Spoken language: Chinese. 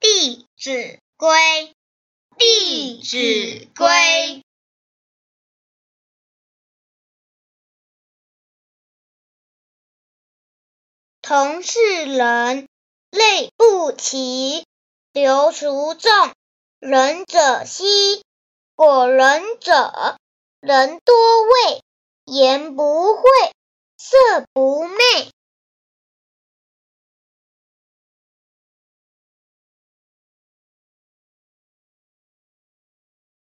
《弟子规》。《弟子规》。同是人，类不齐；流俗众，仁者稀。果仁者，人多畏；言不讳，色不